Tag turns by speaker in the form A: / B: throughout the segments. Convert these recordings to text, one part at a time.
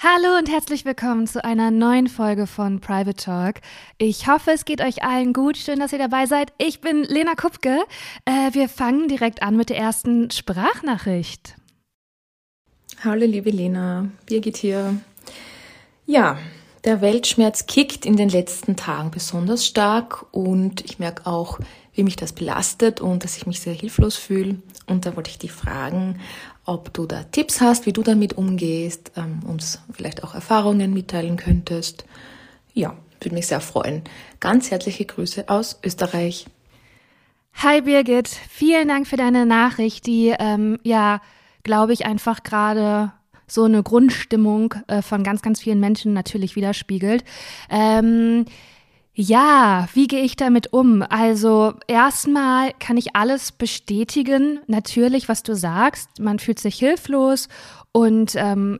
A: Hallo und herzlich willkommen zu einer neuen Folge von Private Talk. Ich hoffe, es geht euch allen gut. Schön, dass ihr dabei seid. Ich bin Lena Kupke. Äh, wir fangen direkt an mit der ersten Sprachnachricht.
B: Hallo, liebe Lena. Birgit hier. Ja, der Weltschmerz kickt in den letzten Tagen besonders stark und ich merke auch, wie mich das belastet und dass ich mich sehr hilflos fühle. Und da wollte ich dich fragen, ob du da Tipps hast, wie du damit umgehst, ähm, uns vielleicht auch Erfahrungen mitteilen könntest. Ja, würde mich sehr freuen. Ganz herzliche Grüße aus Österreich.
A: Hi Birgit, vielen Dank für deine Nachricht, die ähm, ja, glaube ich, einfach gerade so eine Grundstimmung äh, von ganz, ganz vielen Menschen natürlich widerspiegelt. Ähm, ja, wie gehe ich damit um? Also erstmal kann ich alles bestätigen, natürlich, was du sagst. Man fühlt sich hilflos und, ähm,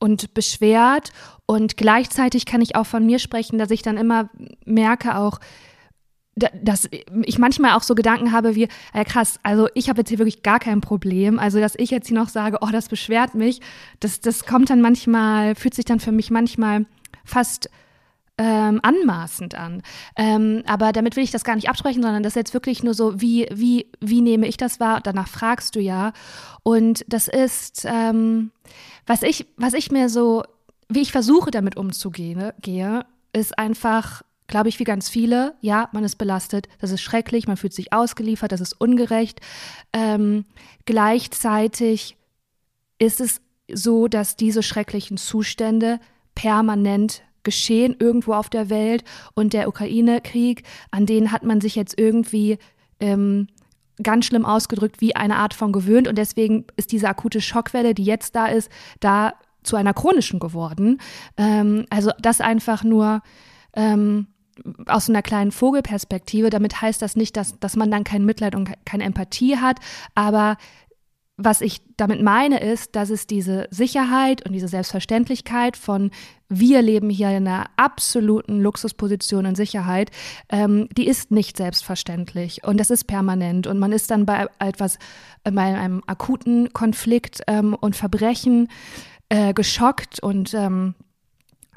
A: und beschwert. Und gleichzeitig kann ich auch von mir sprechen, dass ich dann immer merke auch, dass ich manchmal auch so Gedanken habe wie, ja krass, also ich habe jetzt hier wirklich gar kein Problem. Also, dass ich jetzt hier noch sage, oh, das beschwert mich, das, das kommt dann manchmal, fühlt sich dann für mich manchmal fast ähm, anmaßend an. Ähm, aber damit will ich das gar nicht absprechen, sondern das ist jetzt wirklich nur so, wie, wie, wie nehme ich das wahr? Danach fragst du ja. Und das ist, ähm, was ich, was ich mir so, wie ich versuche, damit umzugehen, gehe, ist einfach glaube ich, wie ganz viele, ja, man ist belastet, das ist schrecklich, man fühlt sich ausgeliefert, das ist ungerecht. Ähm, gleichzeitig ist es so, dass diese schrecklichen Zustände permanent geschehen irgendwo auf der Welt und der Ukraine-Krieg, an den hat man sich jetzt irgendwie ähm, ganz schlimm ausgedrückt wie eine Art von gewöhnt und deswegen ist diese akute Schockwelle, die jetzt da ist, da zu einer chronischen geworden. Ähm, also das einfach nur ähm, aus einer kleinen Vogelperspektive. Damit heißt das nicht, dass, dass man dann kein Mitleid und keine Empathie hat, aber was ich damit meine, ist, dass es diese Sicherheit und diese Selbstverständlichkeit von wir leben hier in einer absoluten Luxusposition und Sicherheit, ähm, die ist nicht selbstverständlich. Und das ist permanent. Und man ist dann bei etwas, bei einem akuten Konflikt ähm, und Verbrechen äh, geschockt. Und ähm,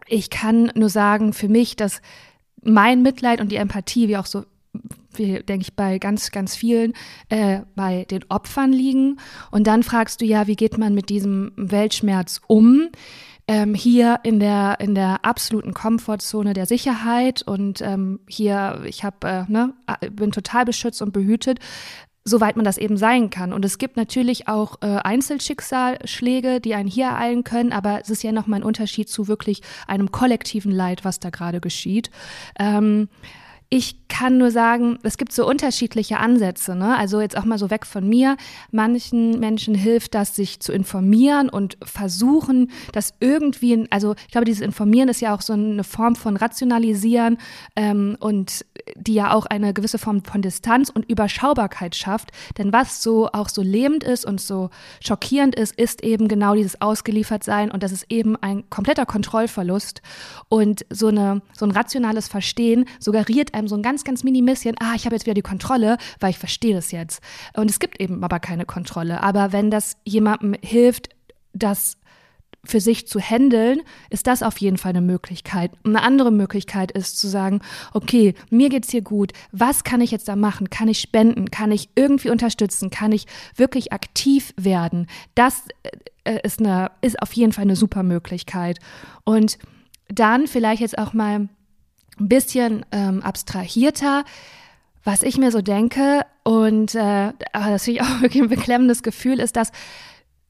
A: ich kann nur sagen für mich, dass mein Mitleid und die Empathie, wie auch so wie, denke ich, bei ganz, ganz vielen, äh, bei den Opfern liegen. Und dann fragst du ja, wie geht man mit diesem Weltschmerz um? Ähm, hier in der, in der absoluten Komfortzone der Sicherheit und ähm, hier, ich habe, äh, ne, bin total beschützt und behütet soweit man das eben sein kann. Und es gibt natürlich auch äh, Einzelschicksalsschläge, die einen hier ereilen können, aber es ist ja nochmal ein Unterschied zu wirklich einem kollektiven Leid, was da gerade geschieht. Ähm, ich kann nur sagen, es gibt so unterschiedliche Ansätze. Ne? Also jetzt auch mal so weg von mir. Manchen Menschen hilft das, sich zu informieren und versuchen, das irgendwie, also ich glaube, dieses Informieren ist ja auch so eine Form von Rationalisieren ähm, und die ja auch eine gewisse Form von Distanz und Überschaubarkeit schafft. Denn was so auch so lähmend ist und so schockierend ist, ist eben genau dieses Ausgeliefertsein und das ist eben ein kompletter Kontrollverlust. Und so, eine, so ein rationales Verstehen suggeriert einem einem so ein ganz, ganz Minimisschen, ah, ich habe jetzt wieder die Kontrolle, weil ich verstehe das jetzt. Und es gibt eben aber keine Kontrolle. Aber wenn das jemandem hilft, das für sich zu handeln, ist das auf jeden Fall eine Möglichkeit. Eine andere Möglichkeit ist zu sagen, okay, mir geht's hier gut. Was kann ich jetzt da machen? Kann ich spenden? Kann ich irgendwie unterstützen? Kann ich wirklich aktiv werden? Das äh, ist eine, ist auf jeden Fall eine super Möglichkeit. Und dann vielleicht jetzt auch mal ein bisschen ähm, abstrahierter, was ich mir so denke. Und äh, das finde ich auch wirklich ein beklemmendes Gefühl, ist, dass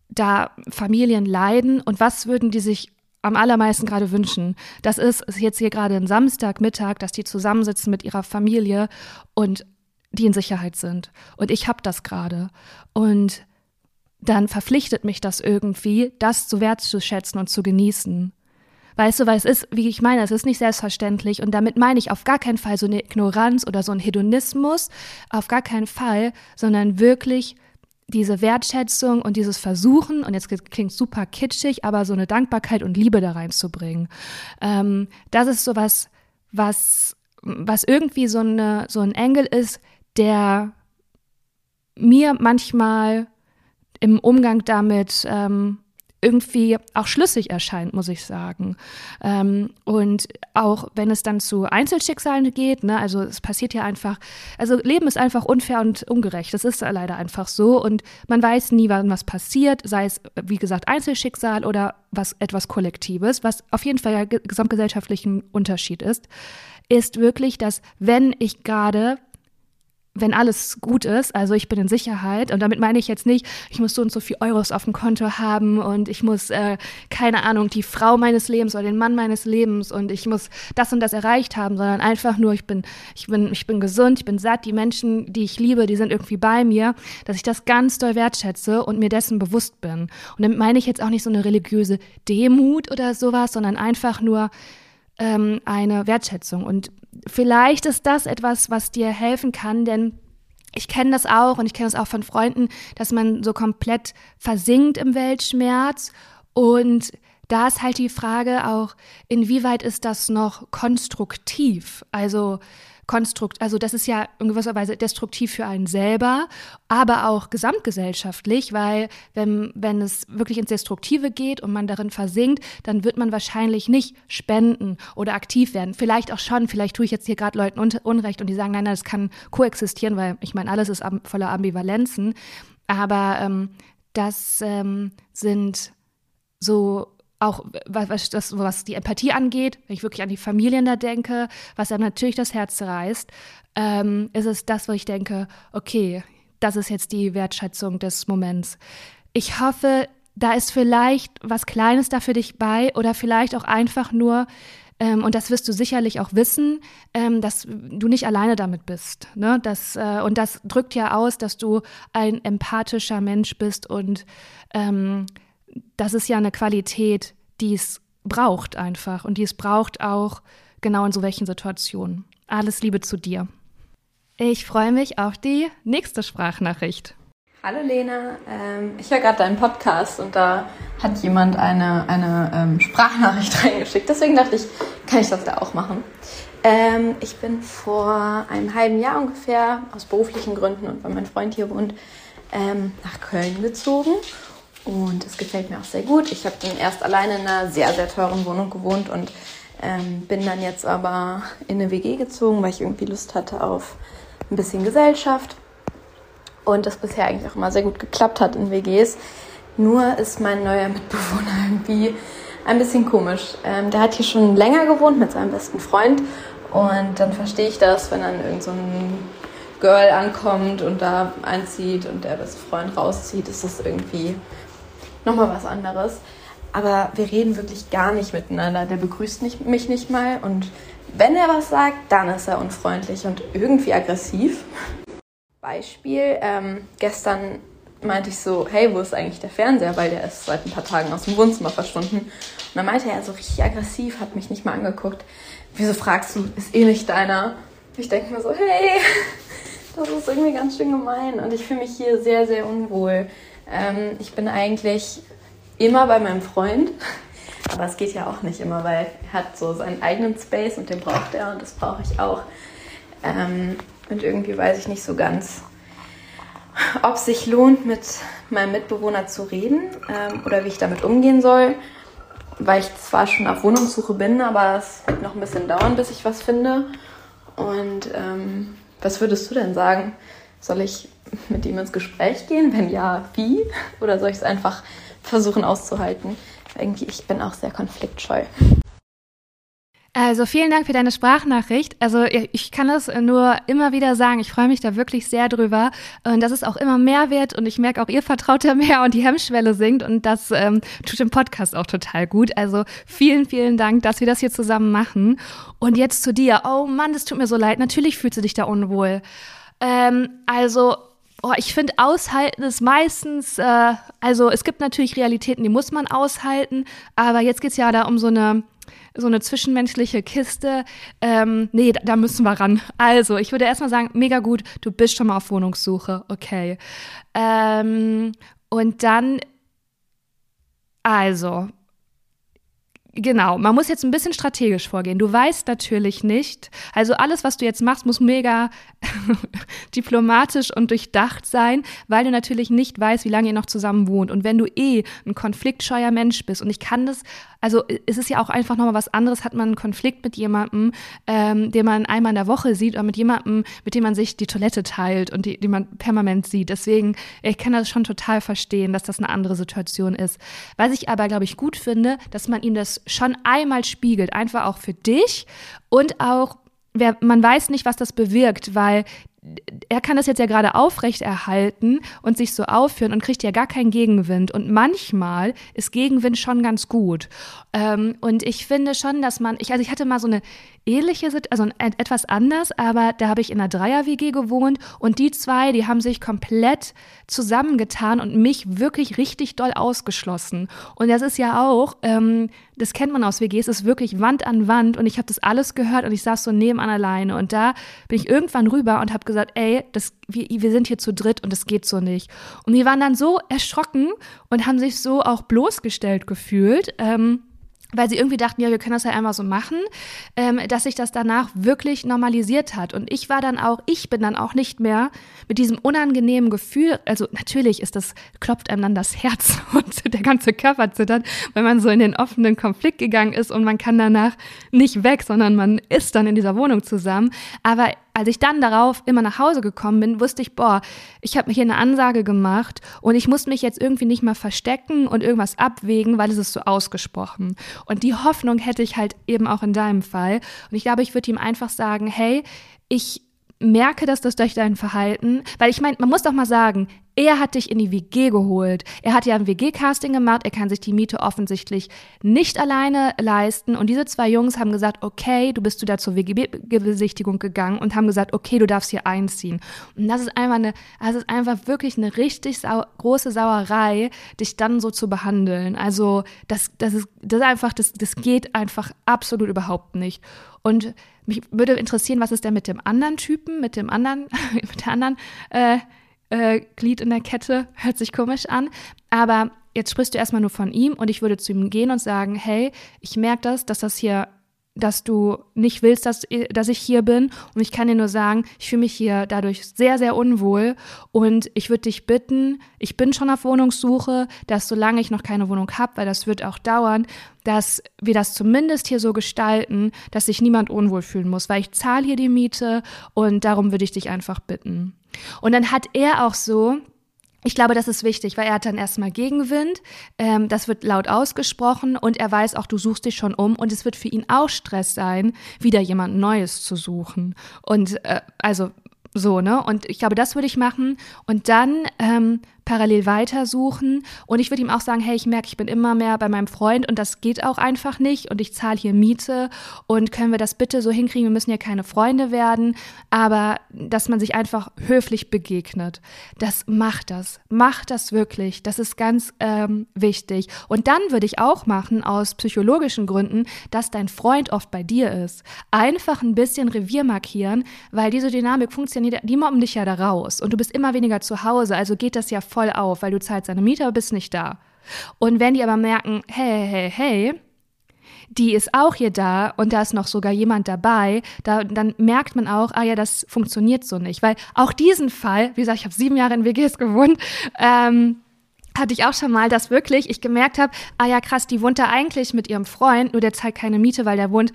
A: da Familien leiden und was würden die sich am allermeisten gerade wünschen. Das ist, ist jetzt hier gerade ein Samstagmittag, dass die zusammensitzen mit ihrer Familie und die in Sicherheit sind. Und ich habe das gerade. Und dann verpflichtet mich das irgendwie, das zu wertzuschätzen und zu genießen. Weißt du, weil es ist, wie ich meine, es ist nicht selbstverständlich. Und damit meine ich auf gar keinen Fall so eine Ignoranz oder so ein Hedonismus, auf gar keinen Fall, sondern wirklich diese Wertschätzung und dieses Versuchen, und jetzt klingt super kitschig, aber so eine Dankbarkeit und Liebe da reinzubringen. Ähm, das ist sowas, was, was irgendwie so, eine, so ein Engel ist, der mir manchmal im Umgang damit ähm, irgendwie auch schlüssig erscheint, muss ich sagen. Ähm, und auch wenn es dann zu Einzelschicksalen geht, ne, also es passiert ja einfach, also Leben ist einfach unfair und ungerecht. Das ist leider einfach so und man weiß nie, wann was passiert, sei es, wie gesagt, Einzelschicksal oder was etwas Kollektives, was auf jeden Fall ja gesamtgesellschaftlichen Unterschied ist, ist wirklich, dass wenn ich gerade wenn alles gut ist, also ich bin in Sicherheit und damit meine ich jetzt nicht, ich muss so und so viel Euros auf dem Konto haben und ich muss, äh, keine Ahnung, die Frau meines Lebens oder den Mann meines Lebens und ich muss das und das erreicht haben, sondern einfach nur, ich bin, ich bin, ich bin gesund, ich bin satt, die Menschen, die ich liebe, die sind irgendwie bei mir, dass ich das ganz doll wertschätze und mir dessen bewusst bin. Und damit meine ich jetzt auch nicht so eine religiöse Demut oder sowas, sondern einfach nur, ähm, eine Wertschätzung. Und vielleicht ist das etwas, was dir helfen kann, denn ich kenne das auch und ich kenne das auch von Freunden, dass man so komplett versinkt im Weltschmerz und da ist halt die Frage auch, inwieweit ist das noch konstruktiv? Also konstrukt, also das ist ja in gewisser Weise destruktiv für einen selber, aber auch gesamtgesellschaftlich, weil wenn, wenn es wirklich ins Destruktive geht und man darin versinkt, dann wird man wahrscheinlich nicht spenden oder aktiv werden. Vielleicht auch schon, vielleicht tue ich jetzt hier gerade Leuten Unrecht und die sagen, nein, nein, das kann koexistieren, weil ich meine, alles ist voller Ambivalenzen. Aber ähm, das ähm, sind so auch was, das, was die Empathie angeht, wenn ich wirklich an die Familien da denke, was einem natürlich das Herz zerreißt, ähm, ist es das, wo ich denke, okay, das ist jetzt die Wertschätzung des Moments. Ich hoffe, da ist vielleicht was Kleines da für dich bei oder vielleicht auch einfach nur, ähm, und das wirst du sicherlich auch wissen, ähm, dass du nicht alleine damit bist. Ne? Das, äh, und das drückt ja aus, dass du ein empathischer Mensch bist und ähm, das ist ja eine Qualität, die es braucht einfach und die es braucht auch genau in so welchen Situationen. Alles Liebe zu dir. Ich freue mich auf die nächste Sprachnachricht.
C: Hallo Lena, ähm, ich höre gerade deinen Podcast und da hat jemand eine, eine ähm, Sprachnachricht reingeschickt. Deswegen dachte ich, kann ich das da auch machen. Ähm, ich bin vor einem halben Jahr ungefähr aus beruflichen Gründen und weil mein Freund hier wohnt, nach Köln gezogen und es gefällt mir auch sehr gut. Ich habe dann erst alleine in einer sehr, sehr teuren Wohnung gewohnt und ähm, bin dann jetzt aber in eine WG gezogen, weil ich irgendwie Lust hatte auf ein bisschen Gesellschaft. Und das bisher eigentlich auch immer sehr gut geklappt hat in WGs. Nur ist mein neuer Mitbewohner irgendwie ein bisschen komisch. Ähm, der hat hier schon länger gewohnt mit seinem besten Freund. Und dann verstehe ich das, wenn dann irgend so Girl ankommt und da einzieht und der beste Freund rauszieht, ist das irgendwie nochmal was anderes. Aber wir reden wirklich gar nicht miteinander. Der begrüßt nicht, mich nicht mal. Und wenn er was sagt, dann ist er unfreundlich und irgendwie aggressiv. Beispiel, ähm, gestern meinte ich so, hey, wo ist eigentlich der Fernseher? Weil der ist seit ein paar Tagen aus dem Wohnzimmer verschwunden. Und dann meinte er so richtig aggressiv, hat mich nicht mal angeguckt. Wieso fragst du, ist eh nicht deiner? Ich denke mir so, hey, das ist irgendwie ganz schön gemein. Und ich fühle mich hier sehr, sehr unwohl. Ähm, ich bin eigentlich immer bei meinem Freund, aber es geht ja auch nicht immer, weil er hat so seinen eigenen Space und den braucht er und das brauche ich auch. Ähm, und irgendwie weiß ich nicht so ganz, ob es sich lohnt, mit meinem Mitbewohner zu reden ähm, oder wie ich damit umgehen soll, weil ich zwar schon auf Wohnungssuche bin, aber es wird noch ein bisschen dauern, bis ich was finde. Und ähm, was würdest du denn sagen? Soll ich mit ihm ins Gespräch gehen? Wenn ja, wie? Oder soll ich es einfach versuchen auszuhalten? Irgendwie, ich bin auch sehr konfliktscheu.
A: Also vielen Dank für deine Sprachnachricht. Also ich kann das nur immer wieder sagen. Ich freue mich da wirklich sehr drüber. Und das ist auch immer mehr wert. Und ich merke auch, ihr vertraut ja mehr und die Hemmschwelle sinkt. Und das ähm, tut dem Podcast auch total gut. Also vielen, vielen Dank, dass wir das hier zusammen machen. Und jetzt zu dir. Oh Mann, das tut mir so leid. Natürlich fühlst du dich da unwohl. Ähm, also Oh, ich finde, aushalten ist meistens, äh, also es gibt natürlich Realitäten, die muss man aushalten, aber jetzt geht es ja da um so eine, so eine zwischenmenschliche Kiste. Ähm, nee, da, da müssen wir ran. Also, ich würde erstmal sagen, mega gut, du bist schon mal auf Wohnungssuche, okay. Ähm, und dann, also, Genau, man muss jetzt ein bisschen strategisch vorgehen. Du weißt natürlich nicht, also alles, was du jetzt machst, muss mega diplomatisch und durchdacht sein, weil du natürlich nicht weißt, wie lange ihr noch zusammen wohnt. Und wenn du eh ein konfliktscheuer Mensch bist, und ich kann das, also es ist ja auch einfach nochmal was anderes, hat man einen Konflikt mit jemandem, ähm, den man einmal in der Woche sieht, oder mit jemandem, mit dem man sich die Toilette teilt und die, die man permanent sieht. Deswegen, ich kann das schon total verstehen, dass das eine andere Situation ist. Was ich aber, glaube ich, gut finde, dass man ihm das schon einmal spiegelt, einfach auch für dich und auch wer, man weiß nicht, was das bewirkt, weil er kann das jetzt ja gerade aufrechterhalten und sich so aufführen und kriegt ja gar keinen Gegenwind. Und manchmal ist Gegenwind schon ganz gut. Ähm, und ich finde schon, dass man, ich, also ich hatte mal so eine ähnliche, also etwas anders, aber da habe ich in einer Dreier-WG gewohnt und die zwei, die haben sich komplett zusammengetan und mich wirklich richtig doll ausgeschlossen. Und das ist ja auch, ähm, das kennt man aus WGs, ist wirklich Wand an Wand und ich habe das alles gehört und ich saß so nebenan alleine und da bin ich irgendwann rüber und habe gesagt, ey, das, wir, wir sind hier zu dritt und das geht so nicht. Und die waren dann so erschrocken und haben sich so auch bloßgestellt gefühlt. Ähm, weil sie irgendwie dachten, ja, wir können das ja einmal so machen, ähm, dass sich das danach wirklich normalisiert hat. Und ich war dann auch, ich bin dann auch nicht mehr mit diesem unangenehmen Gefühl, also natürlich ist das, klopft einem dann das Herz und der ganze Körper zittert, wenn man so in den offenen Konflikt gegangen ist und man kann danach nicht weg, sondern man ist dann in dieser Wohnung zusammen. Aber als ich dann darauf immer nach Hause gekommen bin, wusste ich, boah, ich habe mir hier eine Ansage gemacht und ich muss mich jetzt irgendwie nicht mehr verstecken und irgendwas abwägen, weil es ist so ausgesprochen. Und die Hoffnung hätte ich halt eben auch in deinem Fall. Und ich glaube, ich würde ihm einfach sagen, hey, ich merke, dass das durch dein Verhalten, weil ich meine, man muss doch mal sagen, er hat dich in die WG geholt. Er hat ja ein WG-Casting gemacht. Er kann sich die Miete offensichtlich nicht alleine leisten. Und diese zwei Jungs haben gesagt, okay, du bist du da zur WG-Besichtigung gegangen und haben gesagt, okay, du darfst hier einziehen. Und das ist einfach eine, das ist einfach wirklich eine richtig sau große Sauerei, dich dann so zu behandeln. Also, das, das ist, das ist einfach, das, das geht einfach absolut überhaupt nicht. Und mich würde interessieren, was ist denn mit dem anderen Typen, mit dem anderen, mit der anderen, äh, äh, Glied in der Kette, hört sich komisch an. Aber jetzt sprichst du erstmal nur von ihm und ich würde zu ihm gehen und sagen, hey, ich merke das, dass das hier dass du nicht willst, dass, dass ich hier bin. Und ich kann dir nur sagen, ich fühle mich hier dadurch sehr, sehr unwohl. Und ich würde dich bitten, ich bin schon auf Wohnungssuche, dass solange ich noch keine Wohnung habe, weil das wird auch dauern, dass wir das zumindest hier so gestalten, dass sich niemand unwohl fühlen muss, weil ich zahle hier die Miete und darum würde ich dich einfach bitten. Und dann hat er auch so, ich glaube, das ist wichtig, weil er hat dann erstmal Gegenwind, ähm, das wird laut ausgesprochen und er weiß auch, du suchst dich schon um und es wird für ihn auch Stress sein, wieder jemand Neues zu suchen. Und äh, also so, ne? Und ich glaube, das würde ich machen. Und dann ähm, parallel weitersuchen. Und ich würde ihm auch sagen, hey, ich merke, ich bin immer mehr bei meinem Freund und das geht auch einfach nicht und ich zahle hier Miete und können wir das bitte so hinkriegen? Wir müssen ja keine Freunde werden, aber dass man sich einfach höflich begegnet. Das macht das, macht das wirklich. Das ist ganz ähm, wichtig. Und dann würde ich auch machen, aus psychologischen Gründen, dass dein Freund oft bei dir ist. Einfach ein bisschen Revier markieren, weil diese Dynamik funktioniert, die mobben dich ja da raus und du bist immer weniger zu Hause, also geht das ja voll auf, weil du zahlst deine Miete, aber bist nicht da. Und wenn die aber merken, hey, hey, hey, die ist auch hier da und da ist noch sogar jemand dabei, da, dann merkt man auch, ah ja, das funktioniert so nicht. Weil auch diesen Fall, wie gesagt, ich habe sieben Jahre in WGs gewohnt, ähm, hatte ich auch schon mal, dass wirklich ich gemerkt habe, ah ja krass, die wohnt da eigentlich mit ihrem Freund, nur der zahlt keine Miete, weil der wohnt,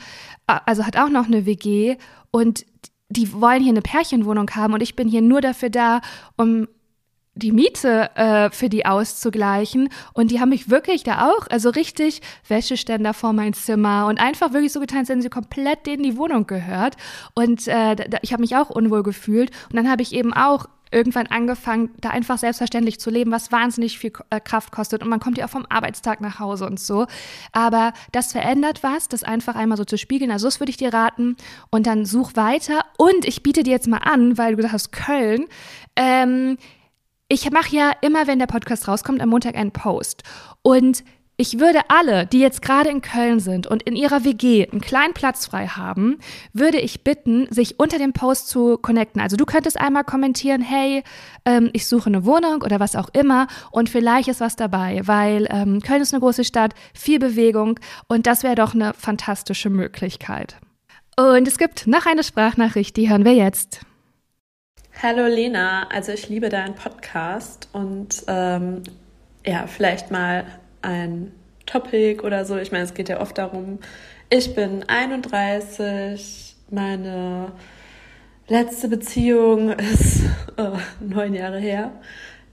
A: also hat auch noch eine WG und die wollen hier eine Pärchenwohnung haben und ich bin hier nur dafür da, um die Miete äh, für die auszugleichen. Und die haben mich wirklich da auch, also richtig Wäscheständer vor mein Zimmer und einfach wirklich so getan, als wenn sie komplett denen die Wohnung gehört. Und äh, da, ich habe mich auch unwohl gefühlt. Und dann habe ich eben auch irgendwann angefangen, da einfach selbstverständlich zu leben, was wahnsinnig viel äh, Kraft kostet. Und man kommt ja auch vom Arbeitstag nach Hause und so. Aber das verändert was, das einfach einmal so zu spiegeln. Also das würde ich dir raten. Und dann such weiter. Und ich biete dir jetzt mal an, weil du gesagt hast, Köln. Ähm, ich mache ja immer, wenn der Podcast rauskommt, am Montag einen Post. Und ich würde alle, die jetzt gerade in Köln sind und in ihrer WG einen kleinen Platz frei haben, würde ich bitten, sich unter dem Post zu connecten. Also du könntest einmal kommentieren, hey, ähm, ich suche eine Wohnung oder was auch immer und vielleicht ist was dabei, weil ähm, Köln ist eine große Stadt, viel Bewegung und das wäre doch eine fantastische Möglichkeit. Und es gibt noch eine Sprachnachricht, die hören wir jetzt.
D: Hallo Lena, also ich liebe deinen Podcast und ähm, ja, vielleicht mal ein Topic oder so. Ich meine, es geht ja oft darum, ich bin 31, meine letzte Beziehung ist oh, neun Jahre her.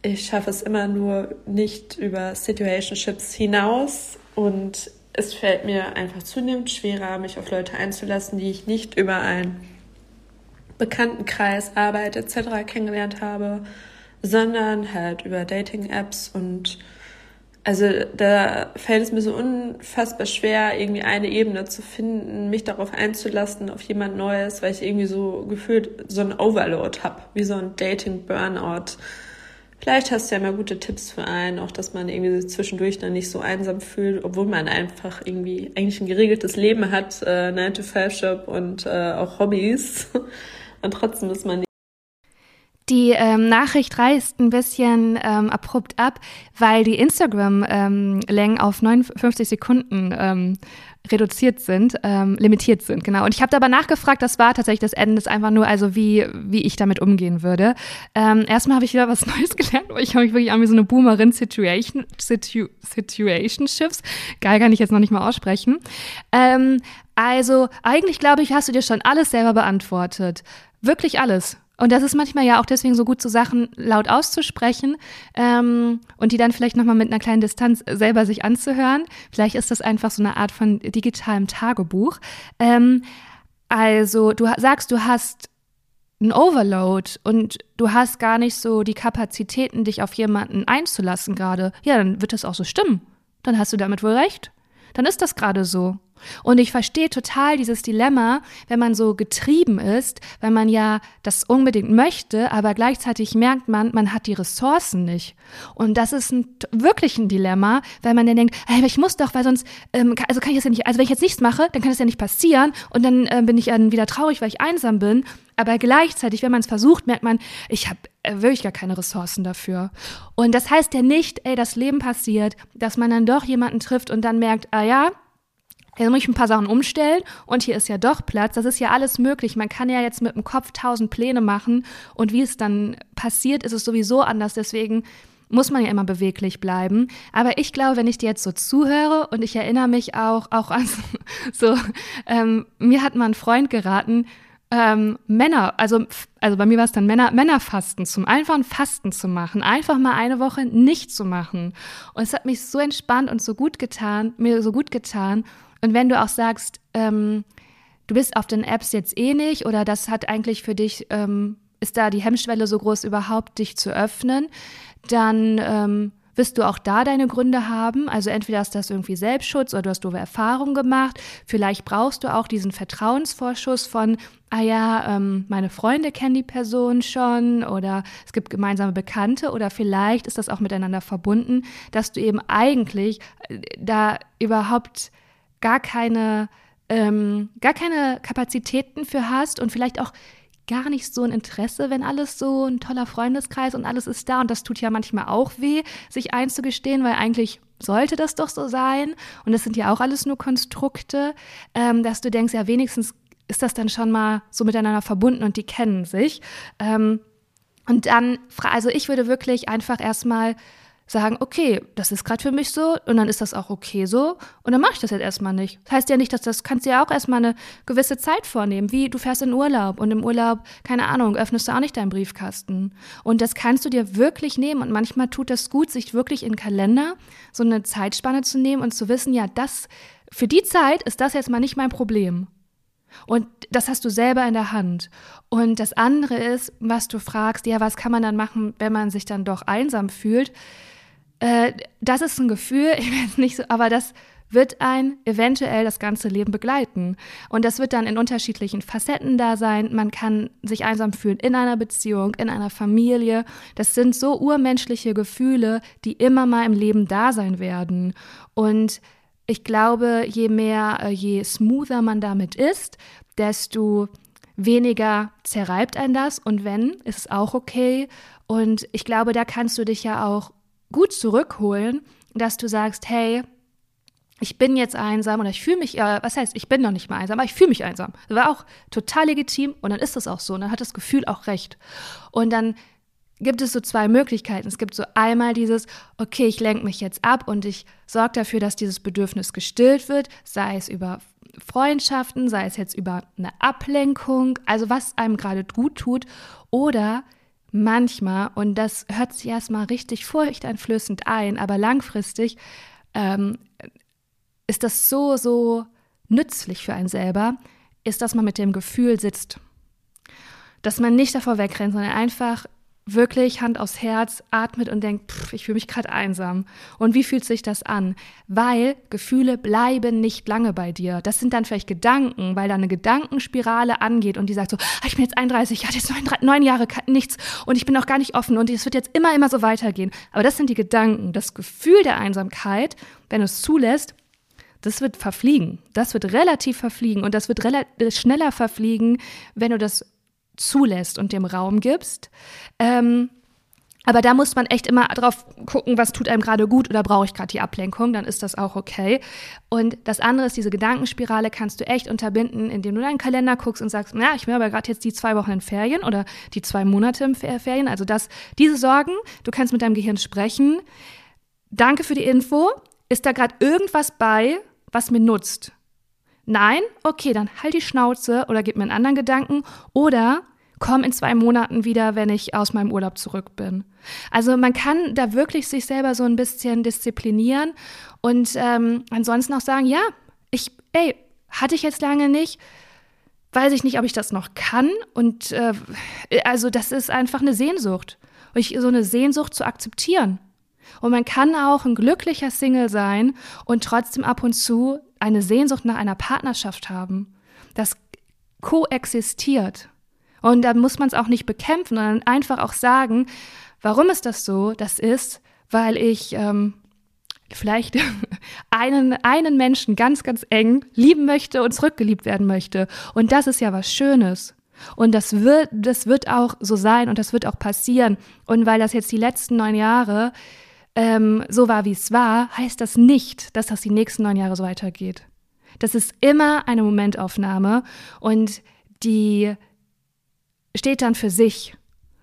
D: Ich schaffe es immer nur nicht über Situationships hinaus und es fällt mir einfach zunehmend schwerer, mich auf Leute einzulassen, die ich nicht über einen Bekanntenkreis, Arbeit etc. kennengelernt habe, sondern halt über Dating-Apps und also da fällt es mir so unfassbar schwer, irgendwie eine Ebene zu finden, mich darauf einzulassen, auf jemand Neues, weil ich irgendwie so gefühlt so ein Overload habe, wie so ein Dating-Burnout. Vielleicht hast du ja mal gute Tipps für einen, auch dass man irgendwie zwischendurch dann nicht so einsam fühlt, obwohl man einfach irgendwie eigentlich ein geregeltes Leben hat, äh, 9-to-5-Job und äh, auch Hobbys. Und trotzdem ist man
A: die ähm, Nachricht reißt ein bisschen ähm, abrupt ab, weil die Instagram-Längen ähm, auf 59 Sekunden ähm, reduziert sind, ähm, limitiert sind, genau. Und ich habe dabei nachgefragt, das war tatsächlich das Ende, das einfach nur, also wie, wie ich damit umgehen würde. Ähm, erstmal habe ich wieder was Neues gelernt, weil ich habe mich wirklich an wie so eine Boomerin Situation, Situ, Situationships. Geil, kann ich jetzt noch nicht mal aussprechen. Also, eigentlich glaube ich, hast du dir schon alles selber beantwortet. Wirklich alles. Und das ist manchmal ja auch deswegen so gut, so Sachen laut auszusprechen ähm, und die dann vielleicht nochmal mit einer kleinen Distanz selber sich anzuhören. Vielleicht ist das einfach so eine Art von digitalem Tagebuch. Ähm, also du sagst, du hast ein Overload und du hast gar nicht so die Kapazitäten, dich auf jemanden einzulassen gerade. Ja, dann wird das auch so stimmen. Dann hast du damit wohl recht. Dann ist das gerade so. Und ich verstehe total dieses Dilemma, wenn man so getrieben ist, wenn man ja das unbedingt möchte, aber gleichzeitig merkt man, man hat die Ressourcen nicht. Und das ist ein, wirklich ein Dilemma, weil man dann denkt, hey, ich muss doch, weil sonst, ähm, also kann ich das ja nicht, also wenn ich jetzt nichts mache, dann kann das ja nicht passieren und dann äh, bin ich dann wieder traurig, weil ich einsam bin. Aber gleichzeitig, wenn man es versucht, merkt man, ich habe wirklich gar keine Ressourcen dafür. Und das heißt ja nicht, ey, das Leben passiert, dass man dann doch jemanden trifft und dann merkt, ah ja, Jetzt muss ich ein paar Sachen umstellen und hier ist ja doch Platz. Das ist ja alles möglich. Man kann ja jetzt mit dem Kopf tausend Pläne machen und wie es dann passiert, ist es sowieso anders. Deswegen muss man ja immer beweglich bleiben. Aber ich glaube, wenn ich dir jetzt so zuhöre und ich erinnere mich auch, auch an so, ähm, mir hat mal ein Freund geraten, ähm, Männer, also, also bei mir war es dann Männer, Männerfasten zum einfachen Fasten zu machen, einfach mal eine Woche nicht zu machen. Und es hat mich so entspannt und so gut getan, mir so gut getan. Und wenn du auch sagst, ähm, du bist auf den Apps jetzt eh nicht oder das hat eigentlich für dich, ähm, ist da die Hemmschwelle so groß überhaupt, dich zu öffnen, dann ähm, wirst du auch da deine Gründe haben. Also entweder ist das irgendwie Selbstschutz oder du hast doofe Erfahrungen gemacht. Vielleicht brauchst du auch diesen Vertrauensvorschuss von, ah ja, ähm, meine Freunde kennen die Person schon oder es gibt gemeinsame Bekannte oder vielleicht ist das auch miteinander verbunden, dass du eben eigentlich äh, da überhaupt gar keine, ähm, gar keine Kapazitäten für hast und vielleicht auch gar nicht so ein Interesse, wenn alles so ein toller Freundeskreis und alles ist da. Und das tut ja manchmal auch weh, sich einzugestehen, weil eigentlich sollte das doch so sein. Und das sind ja auch alles nur Konstrukte, ähm, dass du denkst, ja, wenigstens ist das dann schon mal so miteinander verbunden und die kennen sich. Ähm, und dann, also ich würde wirklich einfach erstmal sagen, okay, das ist gerade für mich so und dann ist das auch okay so und dann mache ich das jetzt erstmal nicht. Das heißt ja nicht, dass das kannst du ja auch erstmal eine gewisse Zeit vornehmen, wie du fährst in Urlaub und im Urlaub, keine Ahnung, öffnest du auch nicht deinen Briefkasten. Und das kannst du dir wirklich nehmen und manchmal tut das gut, sich wirklich in Kalender so eine Zeitspanne zu nehmen und zu wissen, ja, das, für die Zeit ist das jetzt mal nicht mein Problem. Und das hast du selber in der Hand. Und das andere ist, was du fragst, ja, was kann man dann machen, wenn man sich dann doch einsam fühlt? Äh, das ist ein Gefühl, ich weiß nicht so, aber das wird ein eventuell das ganze Leben begleiten. Und das wird dann in unterschiedlichen Facetten da sein. Man kann sich einsam fühlen in einer Beziehung, in einer Familie. Das sind so urmenschliche Gefühle, die immer mal im Leben da sein werden. Und ich glaube, je mehr, äh, je smoother man damit ist, desto weniger zerreibt ein das. Und wenn, ist es auch okay. Und ich glaube, da kannst du dich ja auch gut zurückholen, dass du sagst, hey, ich bin jetzt einsam oder ich fühle mich, äh, was heißt, ich bin noch nicht mal einsam, aber ich fühle mich einsam. Das war auch total legitim und dann ist das auch so und dann hat das Gefühl auch recht. Und dann gibt es so zwei Möglichkeiten. Es gibt so einmal dieses, okay, ich lenke mich jetzt ab und ich sorge dafür, dass dieses Bedürfnis gestillt wird, sei es über Freundschaften, sei es jetzt über eine Ablenkung, also was einem gerade gut tut, oder manchmal, und das hört sich erstmal richtig furchteinflößend ein, aber langfristig ähm, ist das so, so nützlich für einen selber, ist, dass man mit dem Gefühl sitzt. Dass man nicht davor wegrennt, sondern einfach wirklich Hand aufs Herz atmet und denkt, pff, ich fühle mich gerade einsam. Und wie fühlt sich das an? Weil Gefühle bleiben nicht lange bei dir. Das sind dann vielleicht Gedanken, weil da eine Gedankenspirale angeht und die sagt so, ah, ich bin jetzt 31, ich hatte jetzt neun, neun Jahre nichts und ich bin auch gar nicht offen und es wird jetzt immer, immer so weitergehen. Aber das sind die Gedanken. Das Gefühl der Einsamkeit, wenn du es zulässt, das wird verfliegen. Das wird relativ verfliegen und das wird schneller verfliegen, wenn du das zulässt und dem Raum gibst. Ähm, aber da muss man echt immer drauf gucken, was tut einem gerade gut oder brauche ich gerade die Ablenkung, dann ist das auch okay. Und das andere ist, diese Gedankenspirale kannst du echt unterbinden, indem du deinen Kalender guckst und sagst, ja, ich bin aber gerade jetzt die zwei Wochen in Ferien oder die zwei Monate in Ferien. Also das, diese Sorgen, du kannst mit deinem Gehirn sprechen. Danke für die Info. Ist da gerade irgendwas bei, was mir nutzt? Nein? Okay, dann halt die Schnauze oder gib mir einen anderen Gedanken oder komm in zwei Monaten wieder, wenn ich aus meinem Urlaub zurück bin. Also man kann da wirklich sich selber so ein bisschen disziplinieren und ähm, ansonsten auch sagen, ja, ich, ey, hatte ich jetzt lange nicht, weiß ich nicht, ob ich das noch kann und äh, also das ist einfach eine Sehnsucht. Ich, so eine Sehnsucht zu akzeptieren. Und man kann auch ein glücklicher Single sein und trotzdem ab und zu eine Sehnsucht nach einer Partnerschaft haben. Das koexistiert. Und da muss man es auch nicht bekämpfen, sondern einfach auch sagen, warum ist das so? Das ist, weil ich ähm, vielleicht einen, einen Menschen ganz, ganz eng lieben möchte und zurückgeliebt werden möchte. Und das ist ja was Schönes. Und das wird, das wird auch so sein und das wird auch passieren. Und weil das jetzt die letzten neun Jahre ähm, so war, wie es war, heißt das nicht, dass das die nächsten neun Jahre so weitergeht. Das ist immer eine Momentaufnahme und die steht dann für sich.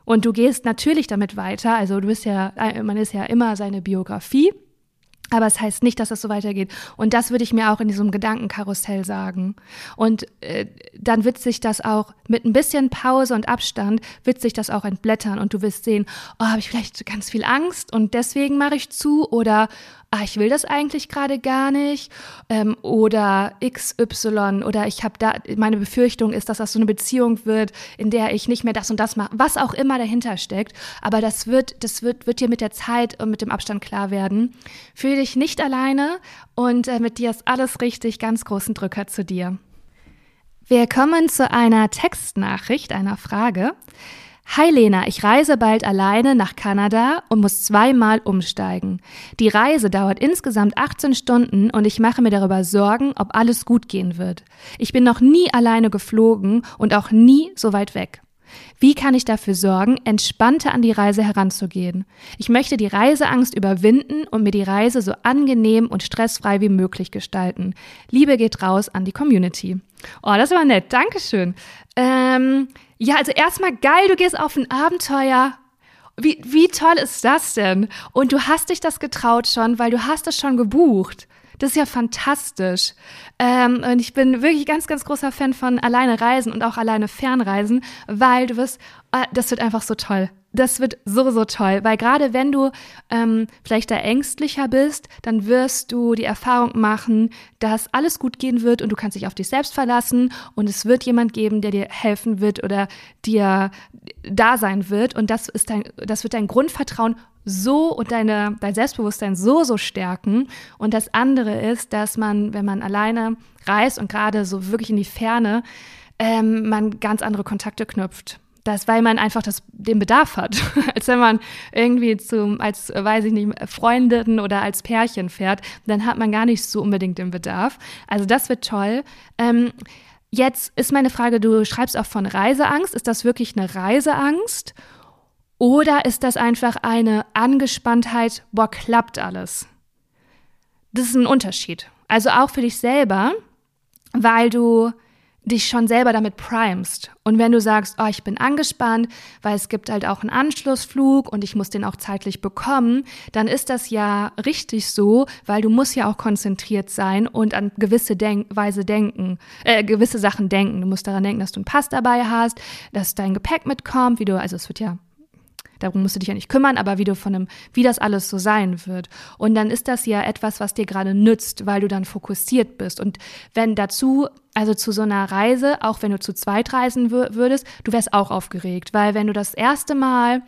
A: Und du gehst natürlich damit weiter. Also du bist ja, man ist ja immer seine Biografie. Aber es heißt nicht, dass das so weitergeht. Und das würde ich mir auch in diesem Gedankenkarussell sagen. Und äh, dann wird sich das auch mit ein bisschen Pause und Abstand, wird sich das auch entblättern. Und du wirst sehen, oh, habe ich vielleicht ganz viel Angst und deswegen mache ich zu. Oder ah, ich will das eigentlich gerade gar nicht ähm, oder XY oder ich habe da, meine Befürchtung ist, dass das so eine Beziehung wird, in der ich nicht mehr das und das mache, was auch immer dahinter steckt. Aber das wird, das wird, wird dir mit der Zeit und mit dem Abstand klar werden. Fühle dich nicht alleine und äh, mit dir ist alles richtig. Ganz großen Drücker zu dir. Wir kommen zu einer Textnachricht, einer Frage. Hi Lena, ich reise bald alleine nach Kanada und muss zweimal umsteigen. Die Reise dauert insgesamt 18 Stunden und ich mache mir darüber Sorgen, ob alles gut gehen wird. Ich bin noch nie alleine geflogen und auch nie so weit weg. Wie kann ich dafür sorgen, entspannter an die Reise heranzugehen? Ich möchte die Reiseangst überwinden und mir die Reise so angenehm und stressfrei wie möglich gestalten. Liebe geht raus an die Community. Oh, das war nett. Dankeschön. Ähm, ja, also erstmal geil, du gehst auf ein Abenteuer. Wie, wie toll ist das denn? Und du hast dich das getraut schon, weil du hast es schon gebucht. Das ist ja fantastisch. Ähm, und ich bin wirklich ganz, ganz großer Fan von alleine reisen und auch alleine fernreisen, weil du wirst, äh, das wird einfach so toll. Das wird so, so toll, weil gerade wenn du ähm, vielleicht da ängstlicher bist, dann wirst du die Erfahrung machen, dass alles gut gehen wird und du kannst dich auf dich selbst verlassen und es wird jemand geben, der dir helfen wird oder dir da sein wird und das ist dein, das wird dein Grundvertrauen so und deine, dein Selbstbewusstsein so, so stärken. Und das andere ist, dass man, wenn man alleine reist und gerade so wirklich in die Ferne, ähm, man ganz andere Kontakte knüpft. Das, weil man einfach das, den Bedarf hat, als wenn man irgendwie zum, als, weiß ich nicht, Freundin oder als Pärchen fährt, dann hat man gar nicht so unbedingt den Bedarf. Also das wird toll. Ähm, jetzt ist meine Frage, du schreibst auch von Reiseangst. Ist das wirklich eine Reiseangst? Oder ist das einfach eine Angespanntheit, boah, klappt alles? Das ist ein Unterschied. Also auch für dich selber, weil du dich schon selber damit primest. Und wenn du sagst, oh, ich bin angespannt, weil es gibt halt auch einen Anschlussflug und ich muss den auch zeitlich bekommen, dann ist das ja richtig so, weil du musst ja auch konzentriert sein und an gewisse Denk Weise denken, äh, gewisse Sachen denken. Du musst daran denken, dass du einen Pass dabei hast, dass dein Gepäck mitkommt, wie du, also es wird ja darum musst du dich ja nicht kümmern, aber wie du von einem, wie das alles so sein wird. Und dann ist das ja etwas, was dir gerade nützt, weil du dann fokussiert bist. Und wenn dazu, also zu so einer Reise, auch wenn du zu zweit reisen würdest, du wärst auch aufgeregt, weil wenn du das erste Mal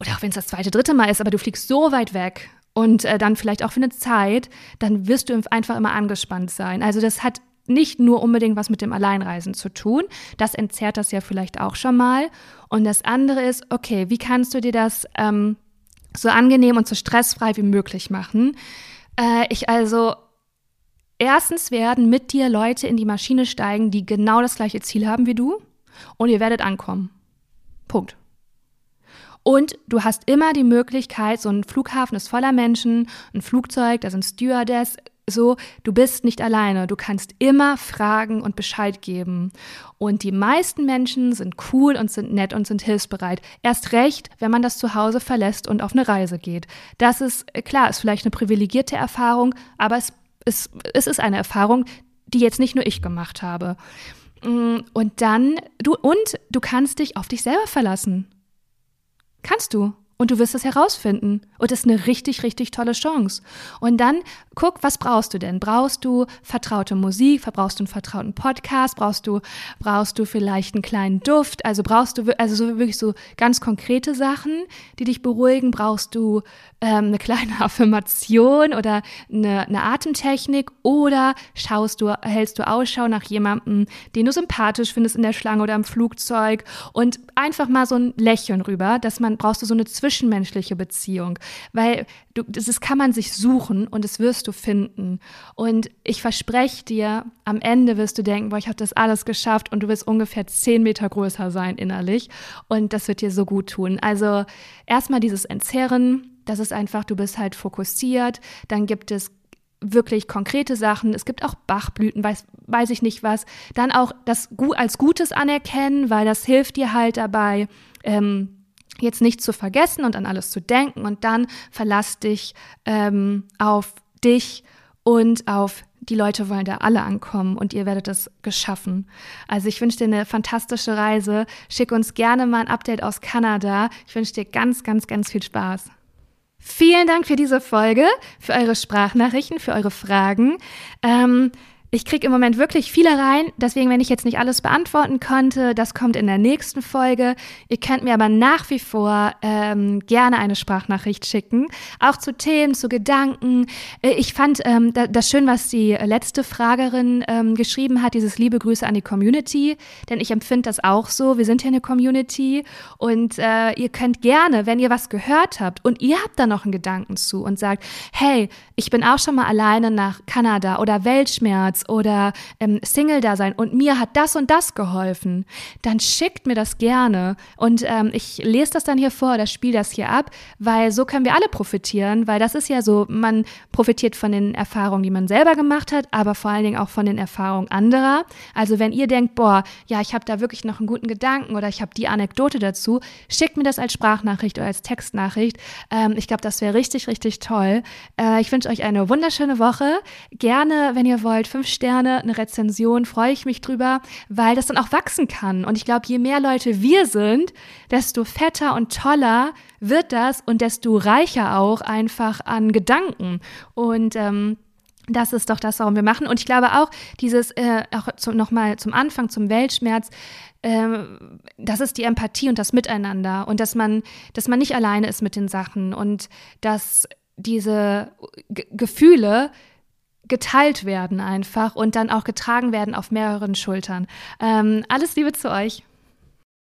A: oder auch wenn es das zweite, dritte Mal ist, aber du fliegst so weit weg und äh, dann vielleicht auch für eine Zeit, dann wirst du einfach immer angespannt sein. Also das hat nicht nur unbedingt was mit dem Alleinreisen zu tun. Das entzerrt das ja vielleicht auch schon mal. Und das andere ist, okay, wie kannst du dir das ähm, so angenehm und so stressfrei wie möglich machen? Äh, ich also, erstens werden mit dir Leute in die Maschine steigen, die genau das gleiche Ziel haben wie du. Und ihr werdet ankommen. Punkt. Und du hast immer die Möglichkeit, so ein Flughafen ist voller Menschen, ein Flugzeug, da sind Stewardess, so, du bist nicht alleine. Du kannst immer fragen und Bescheid geben. Und die meisten Menschen sind cool und sind nett und sind hilfsbereit. Erst recht, wenn man das Zuhause verlässt und auf eine Reise geht. Das ist, äh, klar, ist vielleicht eine privilegierte Erfahrung, aber es, es, es ist eine Erfahrung, die jetzt nicht nur ich gemacht habe. Mm, und dann, du, und du kannst dich auf dich selber verlassen. Kannst du. Und du wirst es herausfinden. Und das ist eine richtig, richtig tolle Chance. Und dann guck, was brauchst du denn? Brauchst du vertraute Musik? Brauchst du einen vertrauten Podcast? Brauchst du, brauchst du vielleicht einen kleinen Duft? Also brauchst du, also so wirklich so ganz konkrete Sachen, die dich beruhigen? Brauchst du ähm, eine kleine Affirmation oder eine, eine Atemtechnik? Oder schaust du, hältst du Ausschau nach jemandem, den du sympathisch findest in der Schlange oder im Flugzeug? Und einfach mal so ein Lächeln rüber, dass man, brauchst du so eine zwischenmenschliche Beziehung, weil du, das kann man sich suchen und das wirst du finden. Und ich verspreche dir, am Ende wirst du denken, boah, ich habe das alles geschafft und du wirst ungefähr zehn Meter größer sein innerlich und das wird dir so gut tun. Also erstmal dieses Entzerren, das ist einfach, du bist halt fokussiert, dann gibt es wirklich konkrete Sachen. Es gibt auch Bachblüten, weiß, weiß ich nicht was. Dann auch das als Gutes anerkennen, weil das hilft dir halt dabei, ähm, jetzt nicht zu vergessen und an alles zu denken und dann verlass dich ähm, auf dich und auf die Leute wollen da alle ankommen und ihr werdet es geschaffen. Also ich wünsche dir eine fantastische Reise. Schick uns gerne mal ein Update aus Kanada. Ich wünsche dir ganz, ganz, ganz viel Spaß. Vielen Dank für diese Folge, für eure Sprachnachrichten, für eure Fragen. Ähm, ich kriege im Moment wirklich viele rein, deswegen, wenn ich jetzt nicht alles beantworten konnte, das kommt in der nächsten Folge. Ihr könnt mir aber nach wie vor ähm, gerne eine Sprachnachricht schicken, auch zu Themen, zu Gedanken. Äh, ich fand ähm, das schön, was die letzte Fragerin ähm, geschrieben hat, dieses liebe Grüße an die Community, denn ich empfinde das auch so. Wir sind hier eine Community und äh, ihr könnt gerne, wenn ihr was gehört habt und ihr habt da noch einen Gedanken zu und sagt, hey, ich bin auch schon mal alleine nach Kanada oder Weltschmerz Schmerz oder ähm, Single-Dasein und mir hat das und das geholfen, dann schickt mir das gerne und ähm, ich lese das dann hier vor oder spiele das hier ab, weil so können wir alle profitieren, weil das ist ja so, man profitiert von den Erfahrungen, die man selber gemacht hat, aber vor allen Dingen auch von den Erfahrungen anderer. Also wenn ihr denkt, boah, ja, ich habe da wirklich noch einen guten Gedanken oder ich habe die Anekdote dazu, schickt mir das als Sprachnachricht oder als Textnachricht. Ähm, ich glaube, das wäre richtig, richtig toll. Äh, ich wünsche euch eine wunderschöne Woche. Gerne, wenn ihr wollt, fünf Sterne, eine Rezension, freue ich mich drüber, weil das dann auch wachsen kann. Und ich glaube, je mehr Leute wir sind, desto fetter und toller wird das und desto reicher auch einfach an Gedanken. Und ähm, das ist doch das, warum wir machen. Und ich glaube auch, dieses, äh, auch zum, nochmal zum Anfang, zum Weltschmerz, ähm, das ist die Empathie und das Miteinander und dass man, dass man nicht alleine ist mit den Sachen und dass diese G Gefühle geteilt werden einfach und dann auch getragen werden auf mehreren Schultern. Ähm, alles Liebe zu euch.